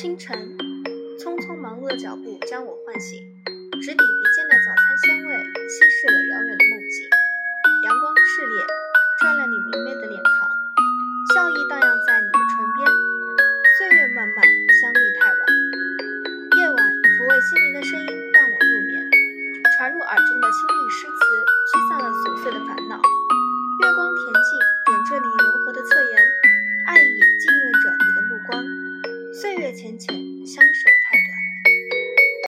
清晨匆匆忙碌的脚步将我唤醒直抵鼻尖的早餐香味稀释了遥远的梦境。阳光炽烈照亮你明媚的脸庞笑意荡漾在你的唇边岁月漫漫相遇太晚。夜晚抚慰心灵的声音伴我入眠传入耳中的亲密诗词岁月浅浅相守